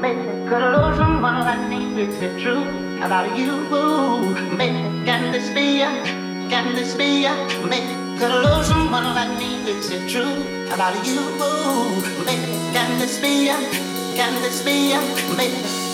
Maybe could lose someone like me. Is it oh, true about you? Maybe can this be ya? Can this be ya? Maybe could lose someone like me. Is it oh, true about you? Maybe can this be ya? Can this be ya? Maybe.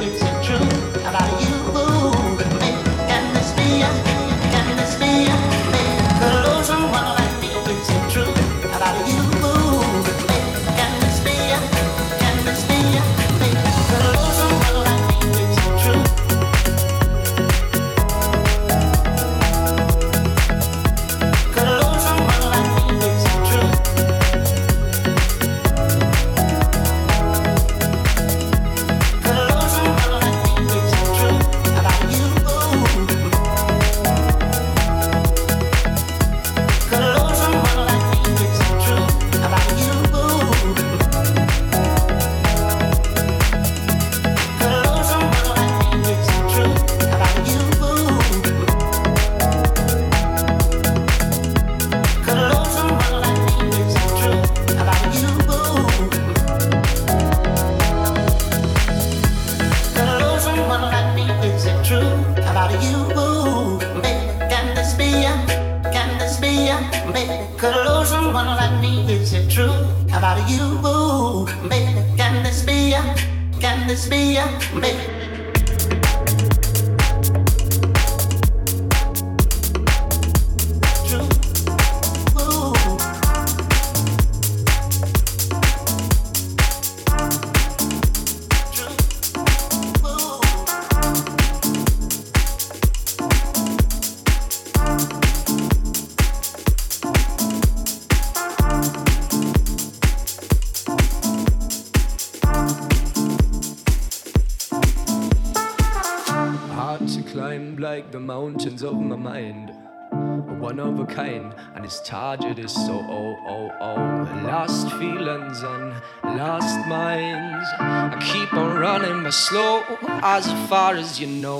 target is so oh oh oh. Lost feelings and lost minds I keep on running but slow as far as you know.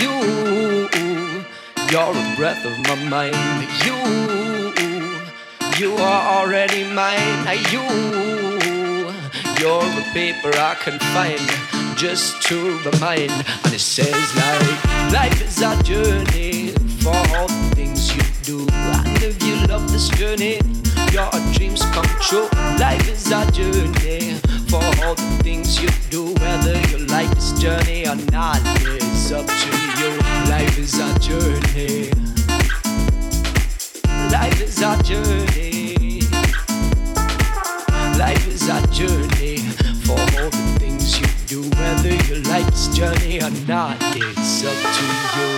You you're a breath of my mind. You you are already mine. You you're the paper I can find just to remind. And it says like life is a journey for all the things you do. And if you love this journey. Your dreams come true. Life is a journey. For all the things you do whether you like this journey or not it's up to you. Life is a journey. Life is a journey. Life is a journey. For all the things you do whether you like this journey or not it's up to you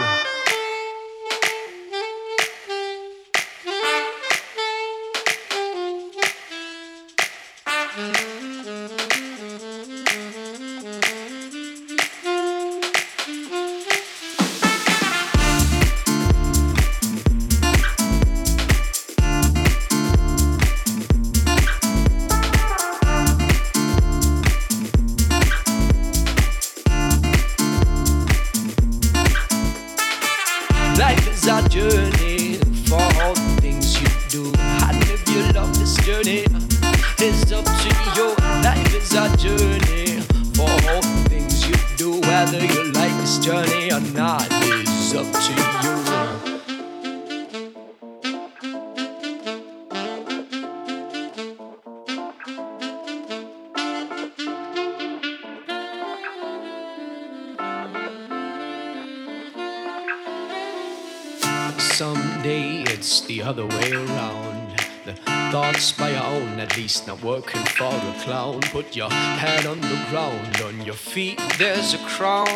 feet there's a crown.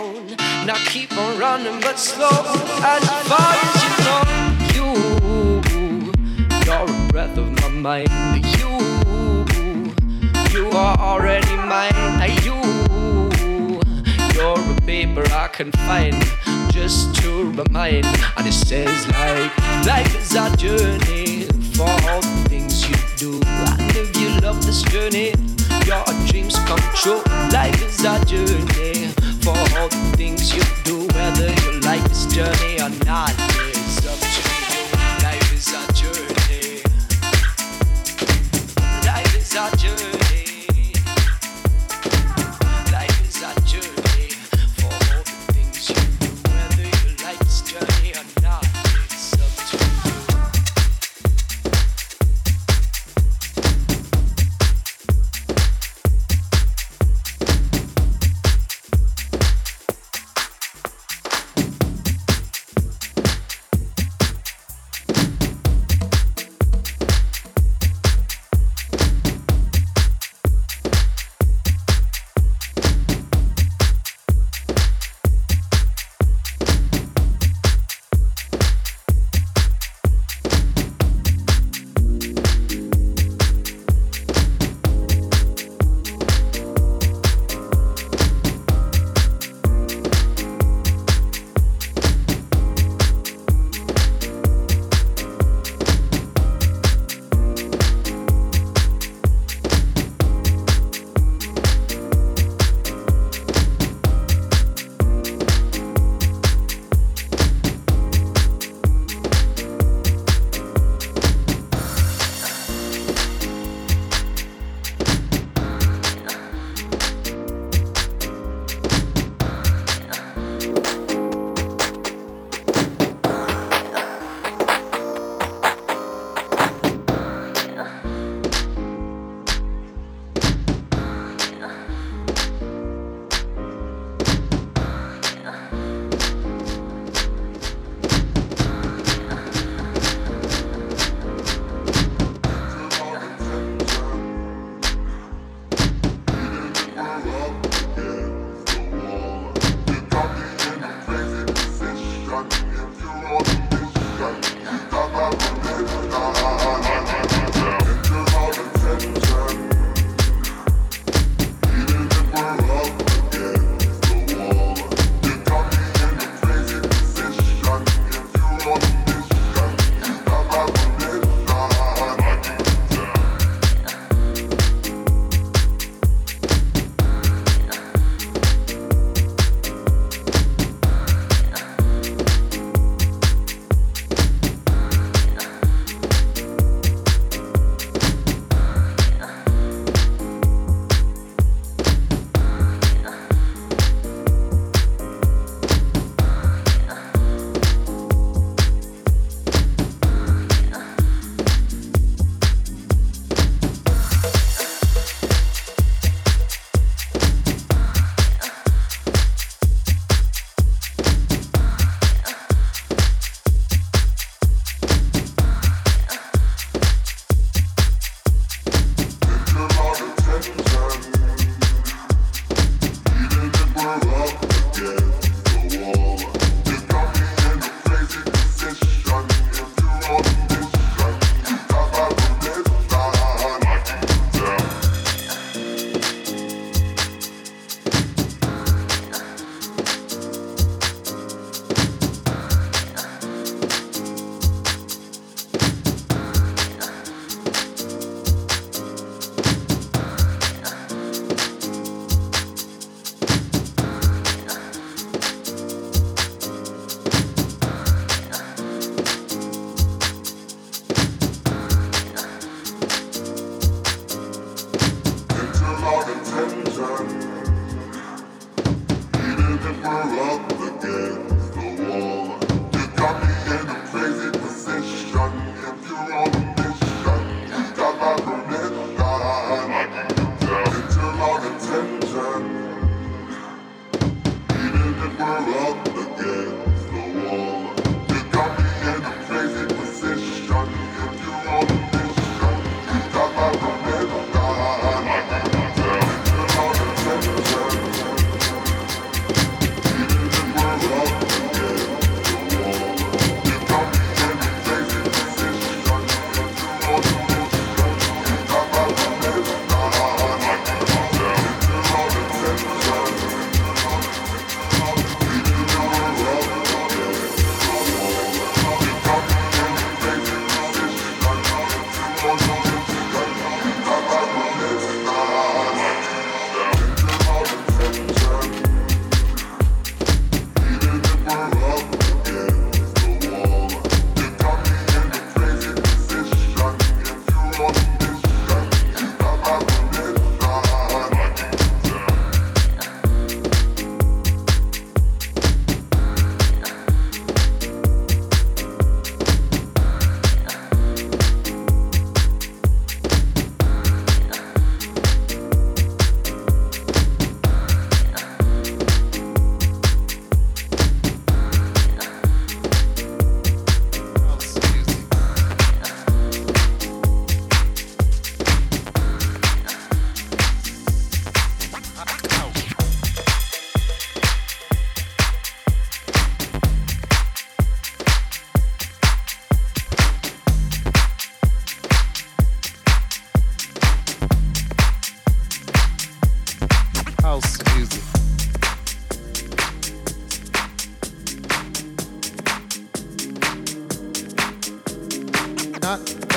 Now keep on running, but slow as far as you know. You, you're a breath of my mind. You, you are already mine. You, you're a paper I can find just to remind. And it says like life is a journey for all the things you do. And if you love this journey, your dreams come true. Life is a journey for all the things you do, whether you like this journey or not.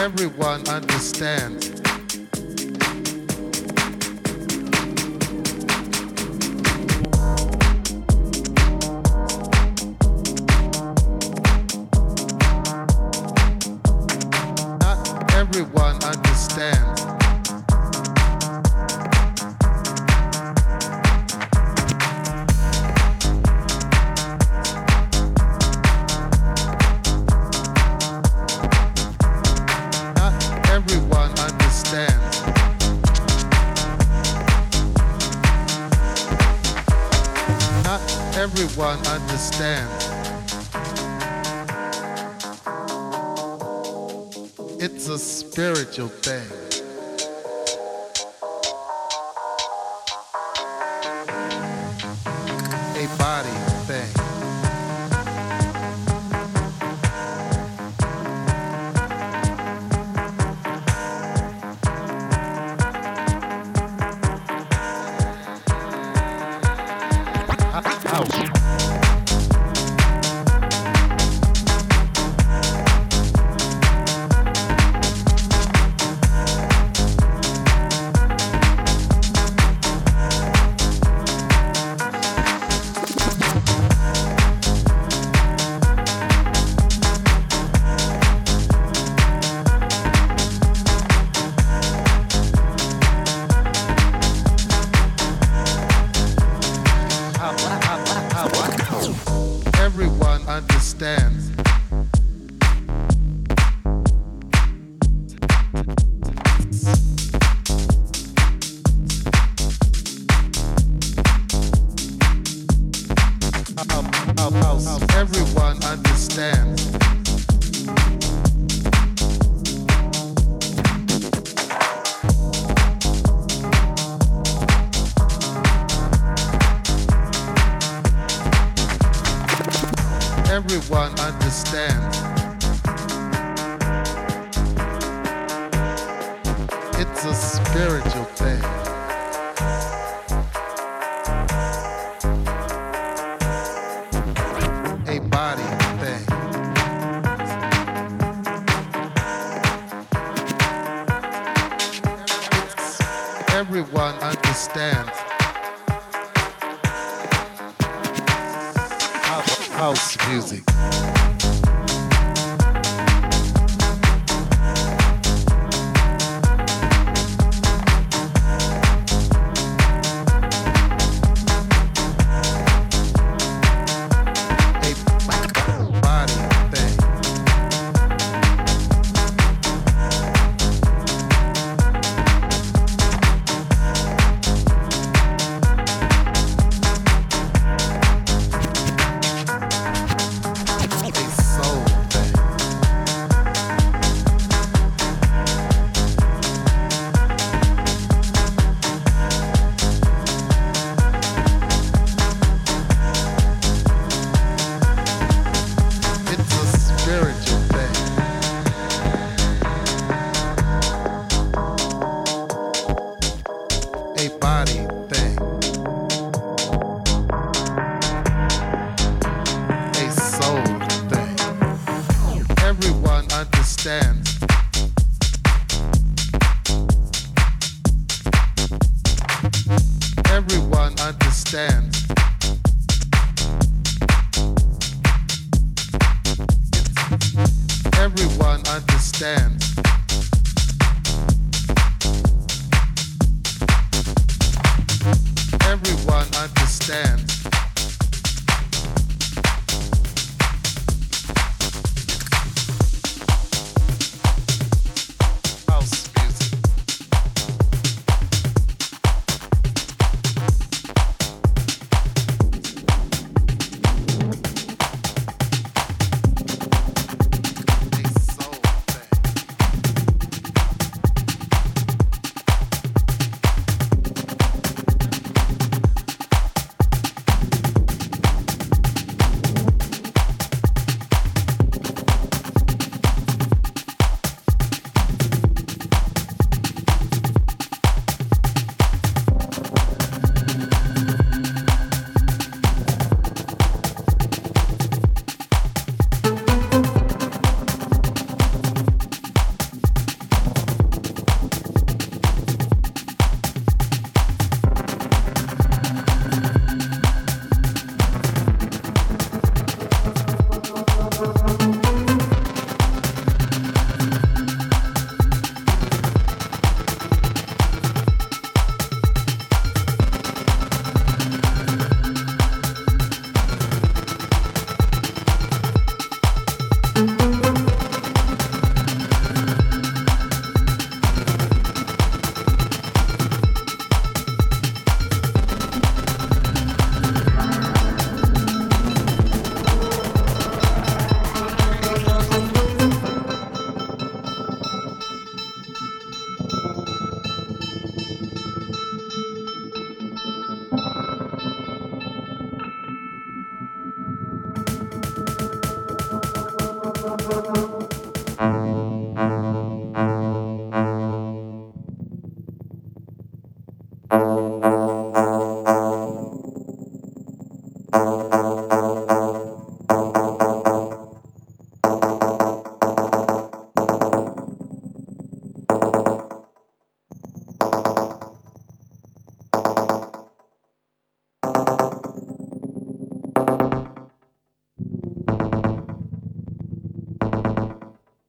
Everyone understands. Everyone understands. It's a spiritual thing.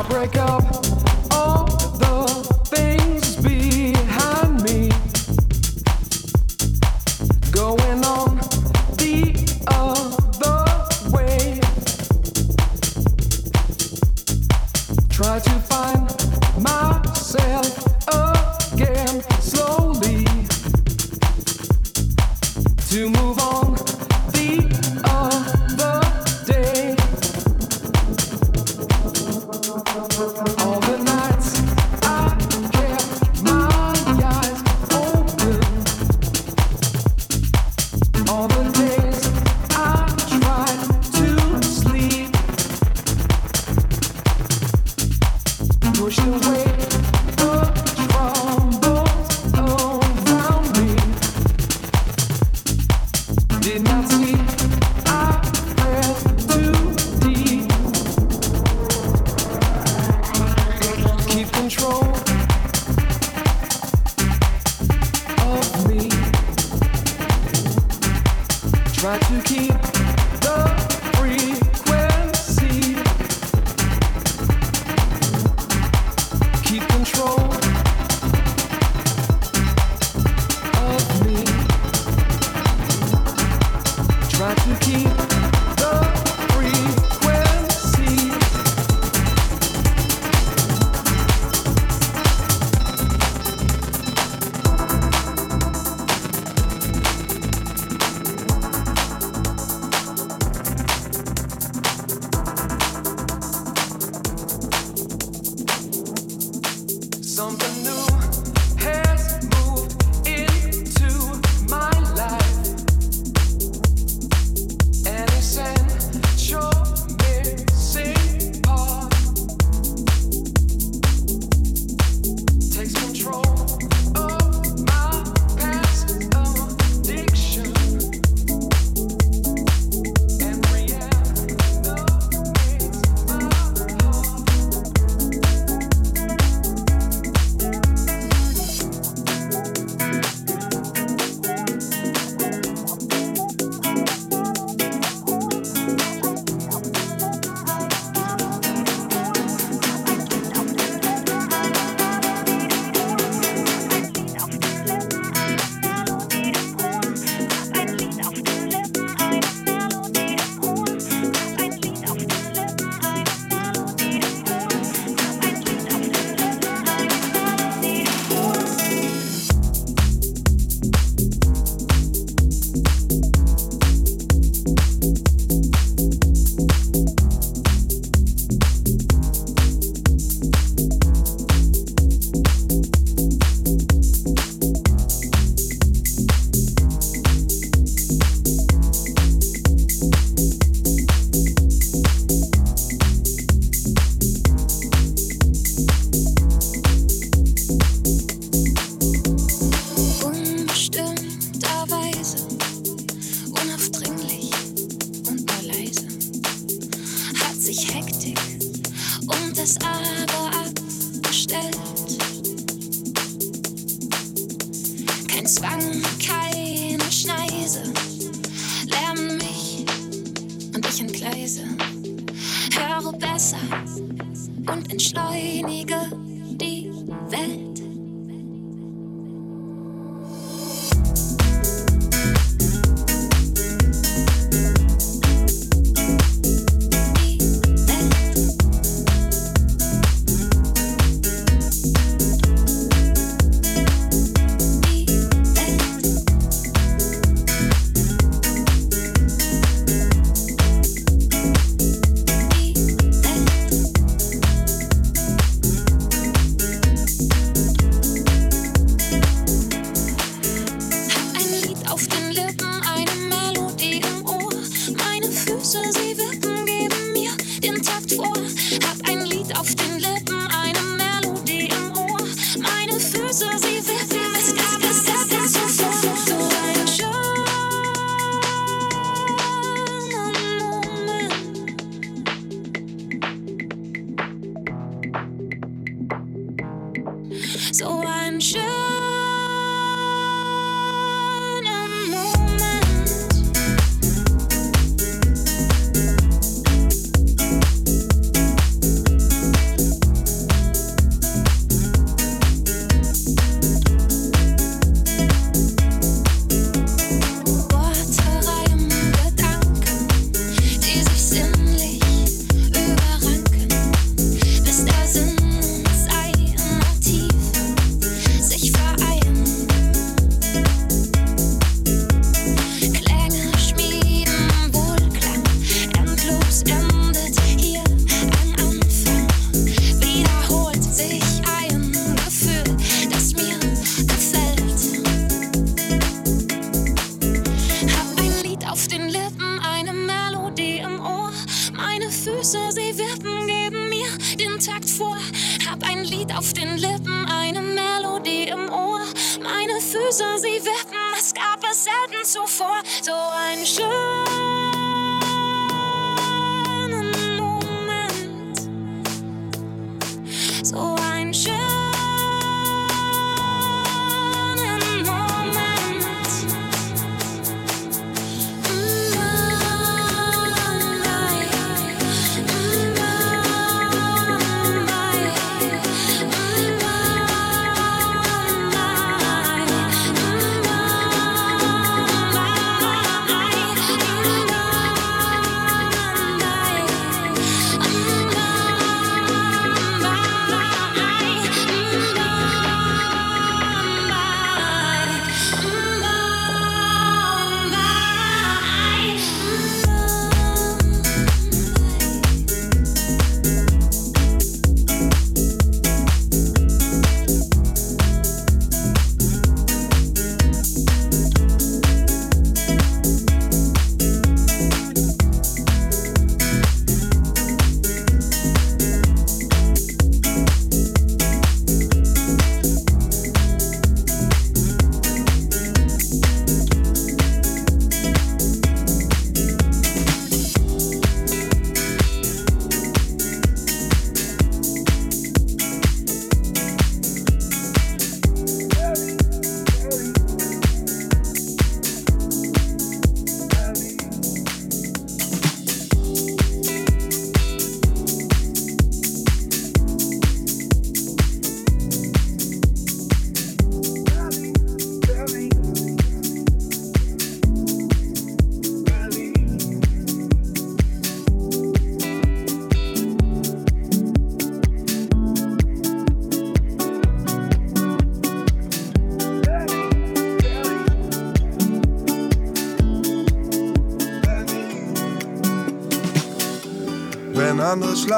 I'll break up andere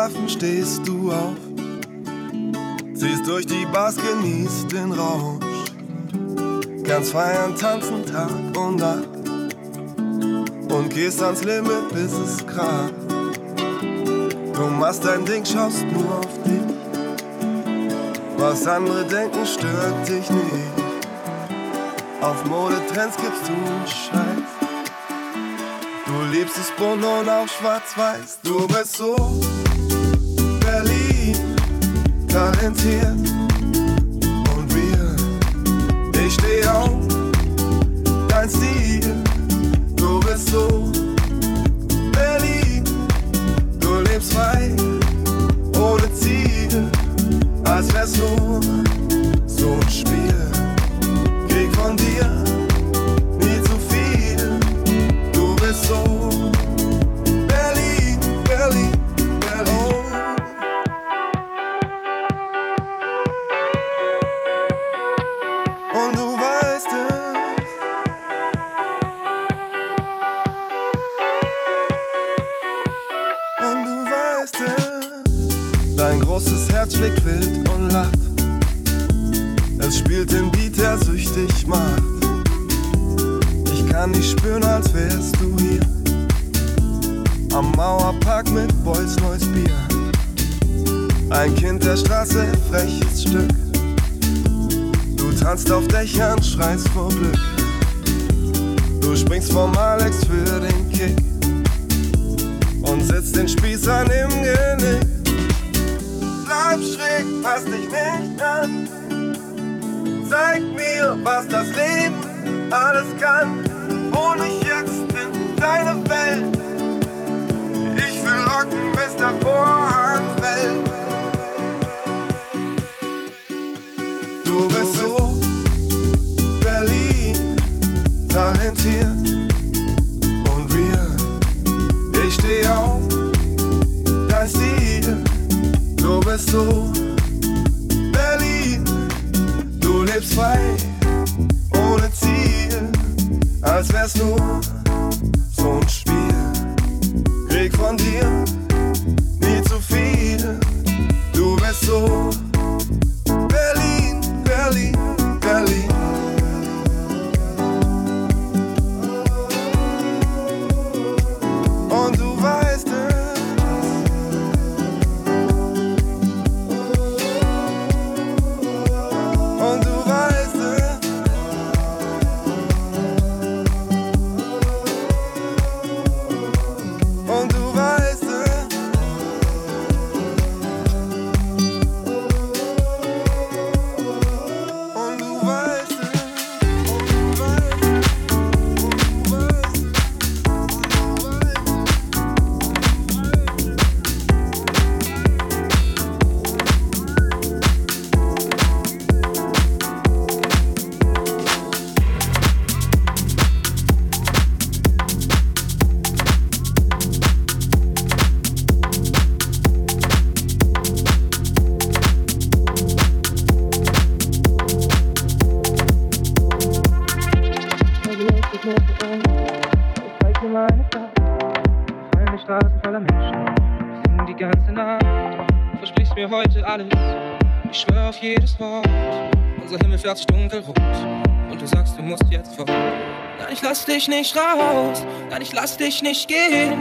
Flughafen stehst du auf, ziehst durch die Bars, genießt den Rausch, kannst feiern, tanzen Tag und Nacht und gehst ans Limit, bis es kracht. Du machst dein Ding, schaust nur auf dich. Was andere denken, stört dich nicht. Auf Modetrends gibst du einen Scheiß. Du liebst es bunt und auch schwarz-weiß. Du bist so talentiert. Und wir, ich steh auf, dein Stil, du bist so Berlin, du lebst frei, ohne Ziel, als wärst du lass dich nicht raus, nein, ich lass dich nicht gehen.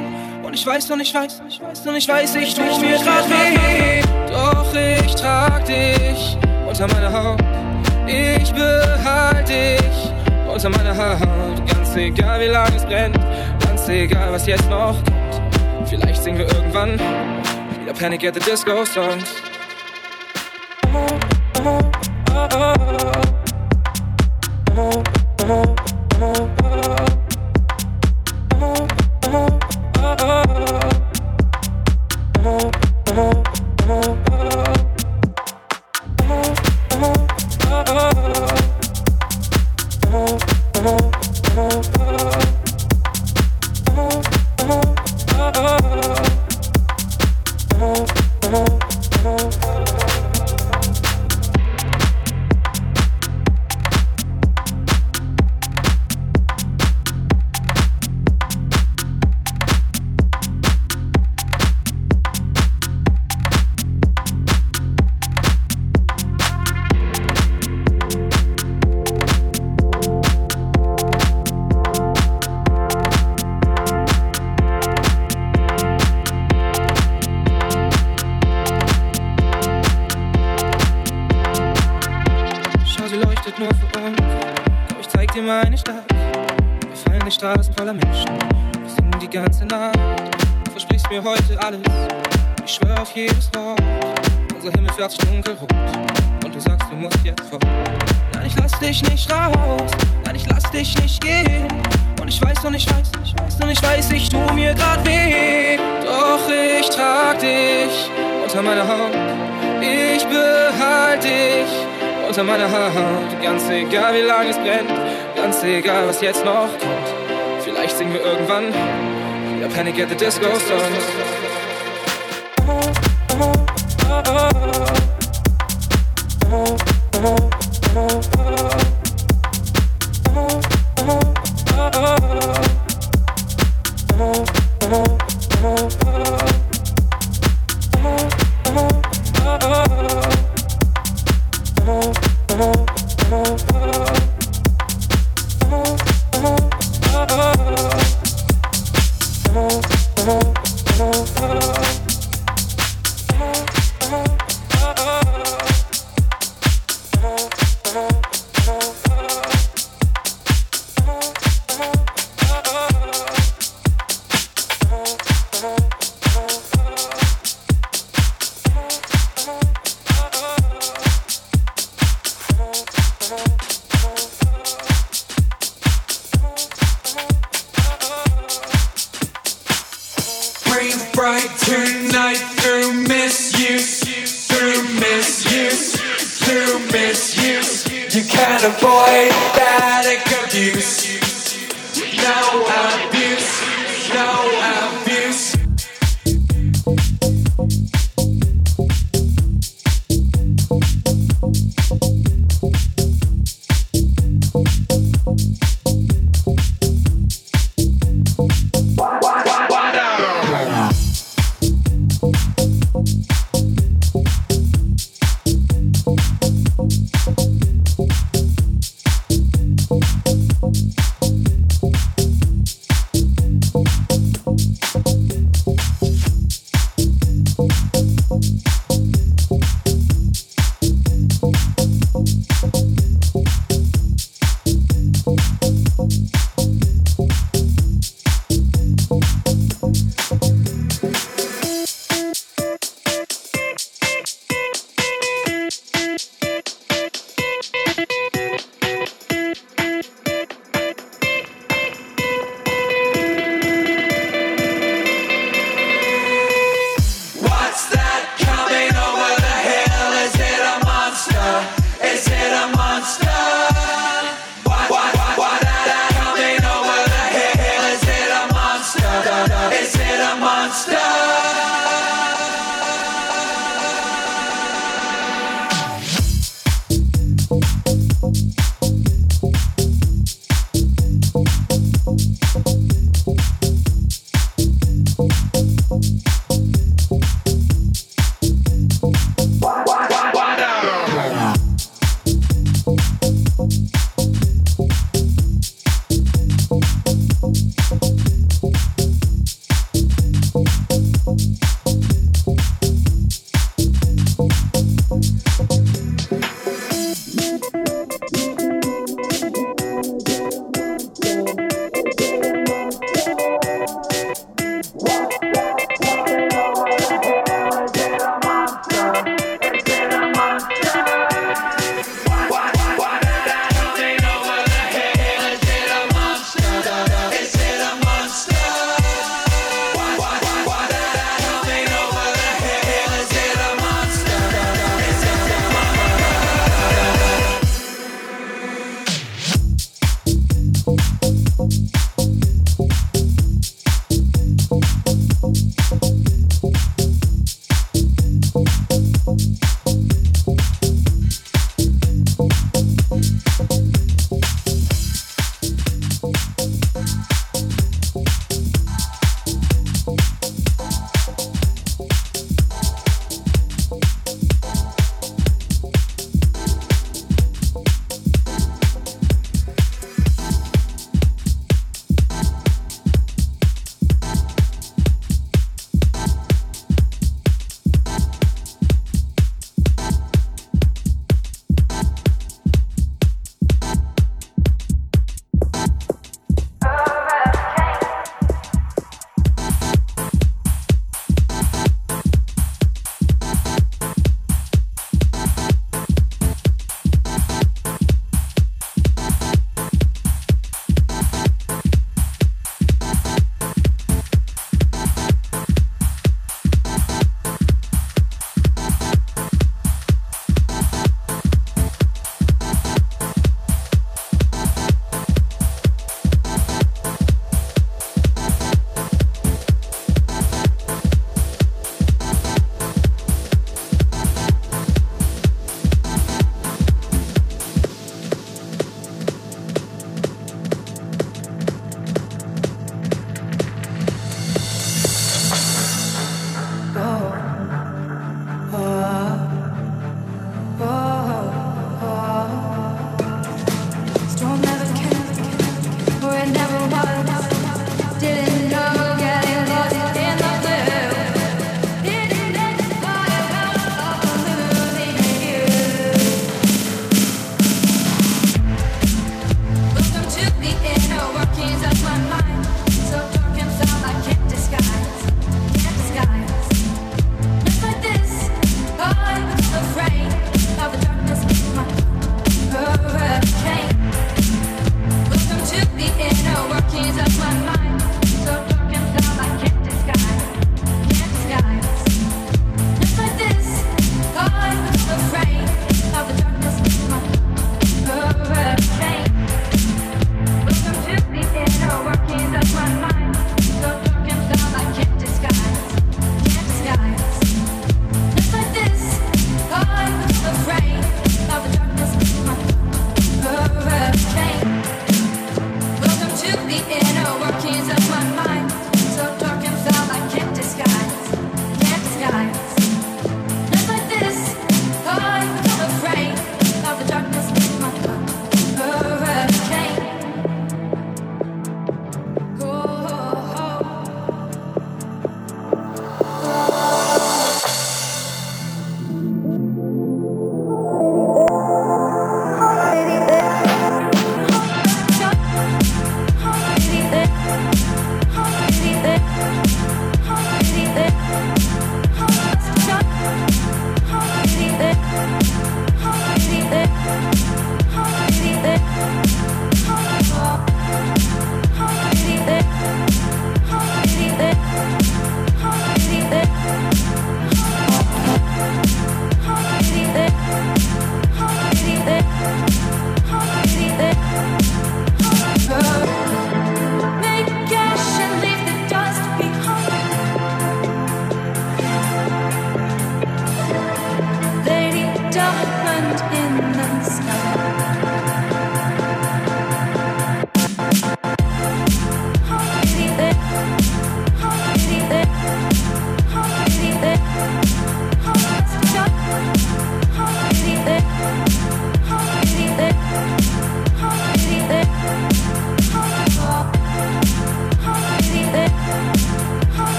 Und ich weiß, und ich weiß, und ich weiß, und ich weiß, ich tue mir grad weh. Doch ich trag dich unter meiner Haut. Ich behalte dich unter meiner Haut. Ganz egal, wie lange es brennt, ganz egal, was jetzt noch kommt. Vielleicht singen wir irgendwann wieder Panic at the Disco Songs. Sich dunkelrot und du sagst, du musst jetzt fort. Nein, ich lass dich nicht raus, nein, ich lass dich nicht gehen. Und ich weiß und ich weiß, ich weiß und ich weiß, ich tu mir grad weh. Doch ich trag dich unter meiner Haut, ich behalte dich unter meiner Haut. Ganz egal, wie lange es brennt, ganz egal, was jetzt noch kommt. Vielleicht singen wir irgendwann wieder Panic at the Disco Songs. Breathe is it a monster?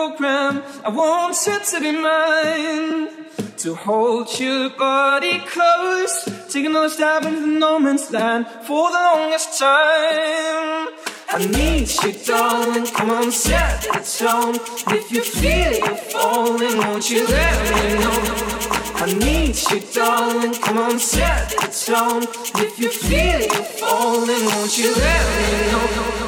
Program. I want you to be mine. To hold your body close, take another step into the no man's land for the longest time. I need you, darling. Come on, set the tone. If you feel you're falling, won't you let me know? I need you, darling. Come on, set the tone. If you feel you're falling, won't you let me know?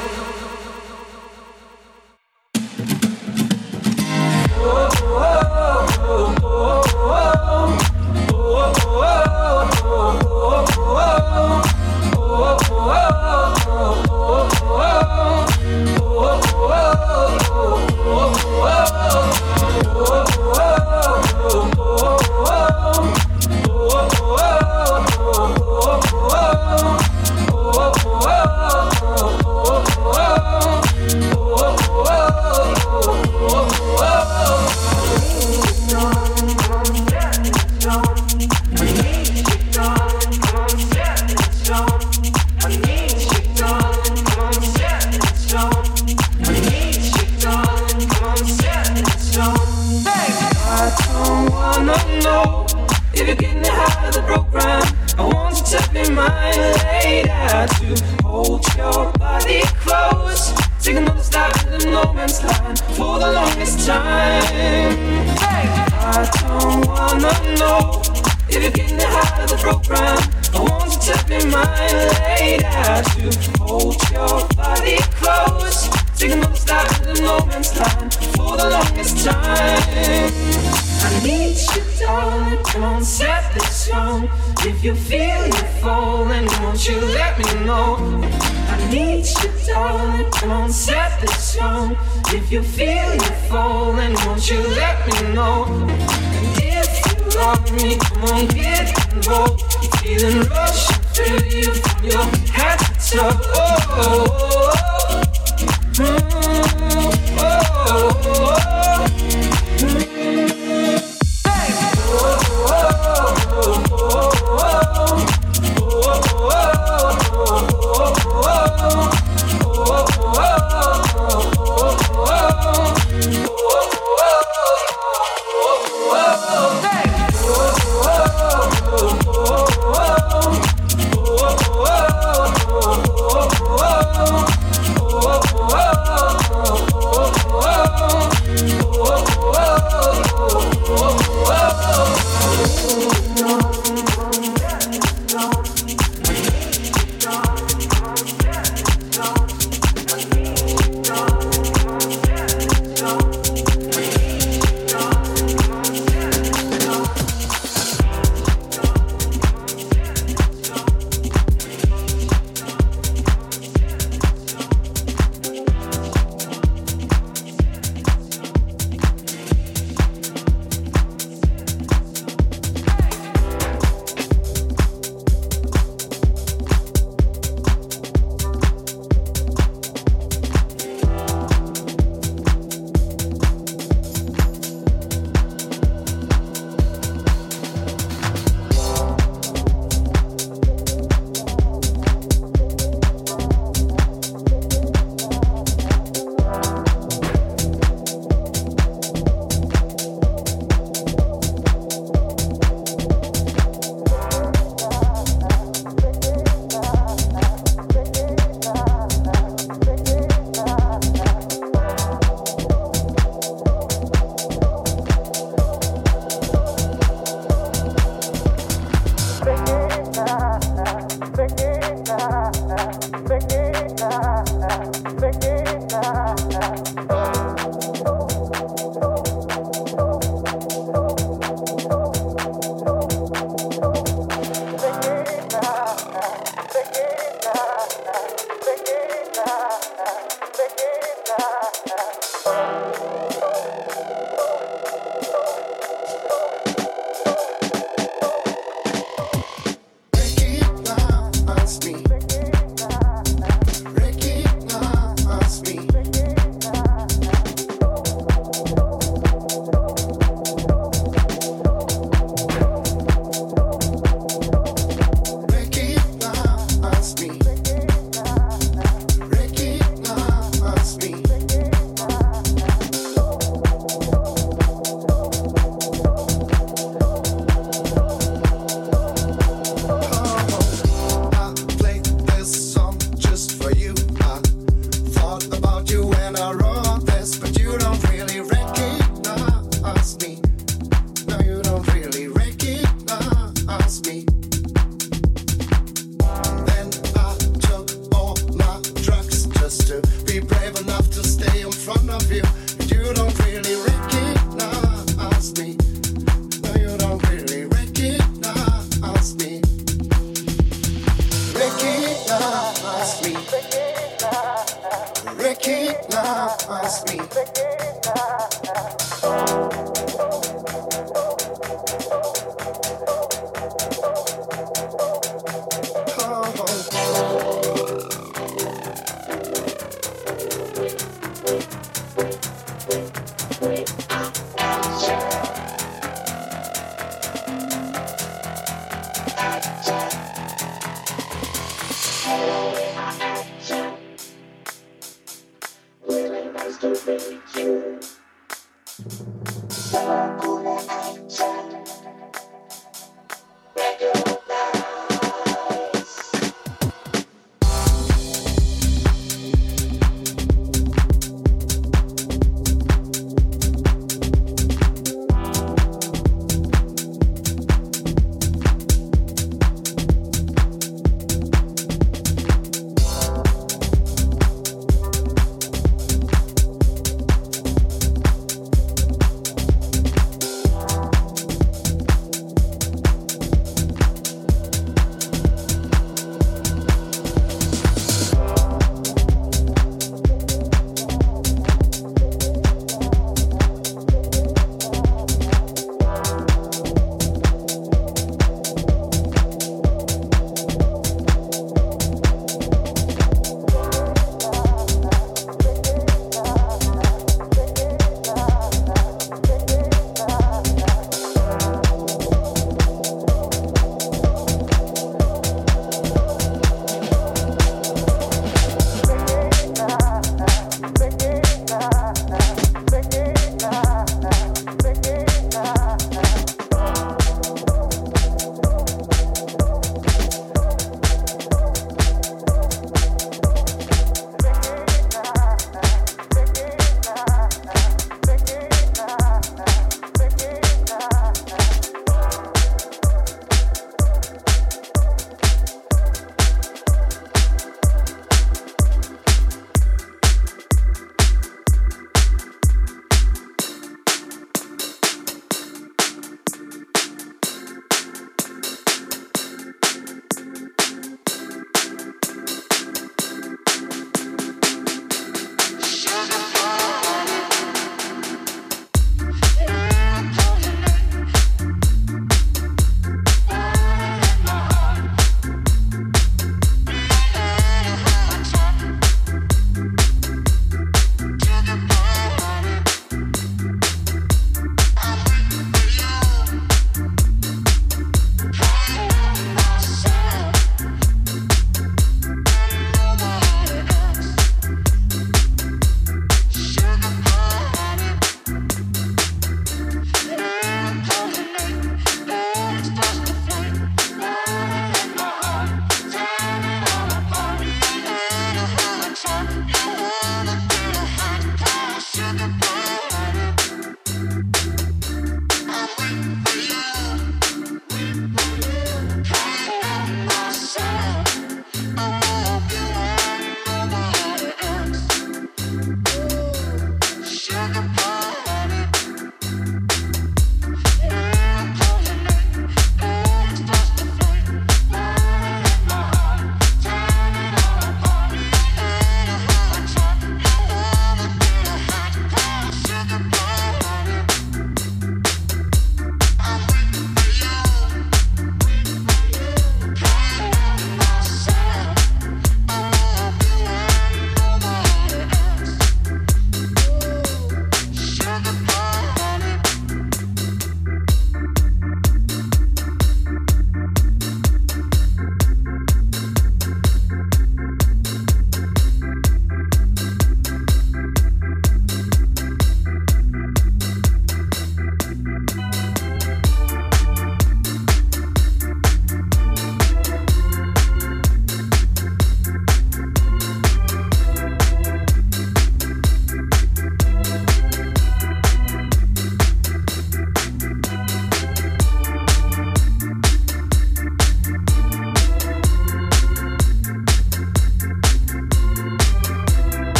You're getting of the program. I want to later to hold your body close. Take another step in the no man's land for the longest time. I don't wanna know if you're getting of the program. I want to later to hold your body close. Take another step in the no man's land for the longest time. I need you, darling. On, set this song. If you feel you're falling, won't you let me know? I need you, darling. On, set this song. If you feel you're falling, won't you let me know? And if you love me, come on, get involved. Feeling rushing through you from your head to toe. Oh, oh, oh. Mm, oh, oh, oh.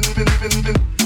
been, been, been, been.